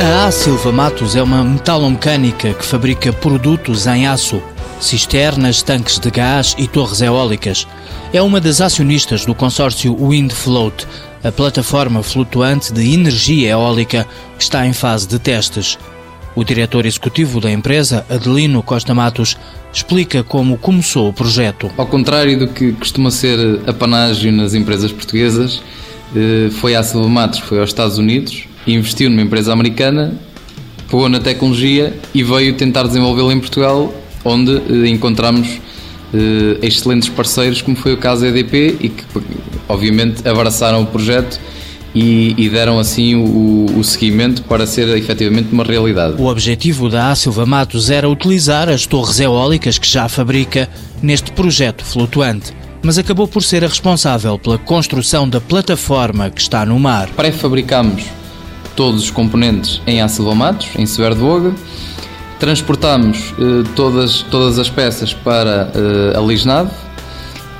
A A Silva Matos é uma metalomecânica que fabrica produtos em aço, cisternas, tanques de gás e torres eólicas. É uma das acionistas do consórcio Windfloat, a plataforma flutuante de energia eólica que está em fase de testes. O diretor executivo da empresa, Adelino Costa Matos, explica como começou o projeto. Ao contrário do que costuma ser apanágio nas empresas portuguesas, eh, foi à Silva Matos, foi aos Estados Unidos investiu numa empresa americana, pegou na tecnologia e veio tentar desenvolvê-la em Portugal, onde eh, encontramos eh, excelentes parceiros, como foi o caso da EDP, e que obviamente abraçaram o projeto e, e, deram assim o, o, seguimento para ser efetivamente uma realidade. O objetivo da A Silva Matos era utilizar as torres eólicas que já fabrica neste projeto flutuante. Mas acabou por ser a responsável pela construção da plataforma que está no mar. Pré-fabricamos todos os componentes em Matos, em Severo de Voga. Transportámos eh, todas, todas as peças para eh, a Lisnave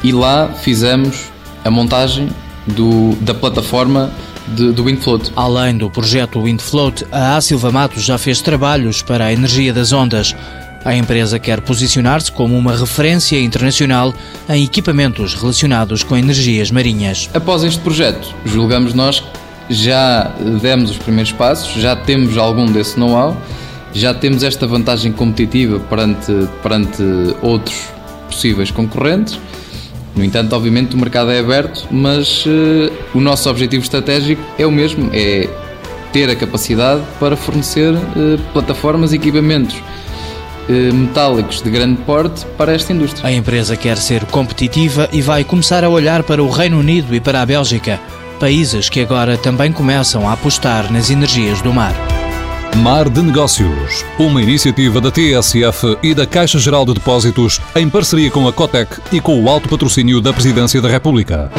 e lá fizemos a montagem do, da plataforma de, do Windfloat. Além do projeto Windfloat, a A Silva Matos já fez trabalhos para a energia das ondas. A empresa quer posicionar-se como uma referência internacional em equipamentos relacionados com energias marinhas. Após este projeto, julgamos nós já demos os primeiros passos, já temos algum desse know-how, já temos esta vantagem competitiva perante, perante outros possíveis concorrentes. No entanto, obviamente, o mercado é aberto, mas uh, o nosso objetivo estratégico é o mesmo: é ter a capacidade para fornecer uh, plataformas e equipamentos uh, metálicos de grande porte para esta indústria. A empresa quer ser competitiva e vai começar a olhar para o Reino Unido e para a Bélgica países que agora também começam a apostar nas energias do mar. Mar de Negócios, uma iniciativa da TSF e da Caixa Geral de Depósitos em parceria com a Cotec e com o alto patrocínio da Presidência da República.